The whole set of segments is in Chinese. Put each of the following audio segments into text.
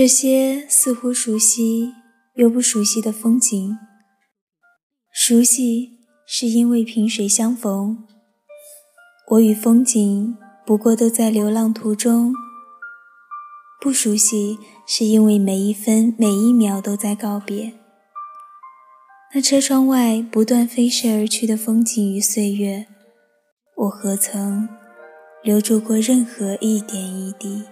这些似乎熟悉又不熟悉的风景，熟悉是因为萍水相逢，我与风景不过都在流浪途中；不熟悉是因为每一分每一秒都在告别。那车窗外不断飞逝而去的风景与岁月，我何曾留住过任何一点一滴？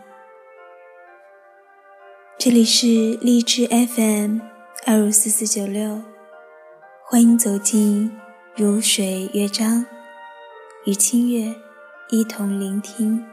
这里是荔枝 FM 二五四四九六，欢迎走进如水乐章，与清月一同聆听。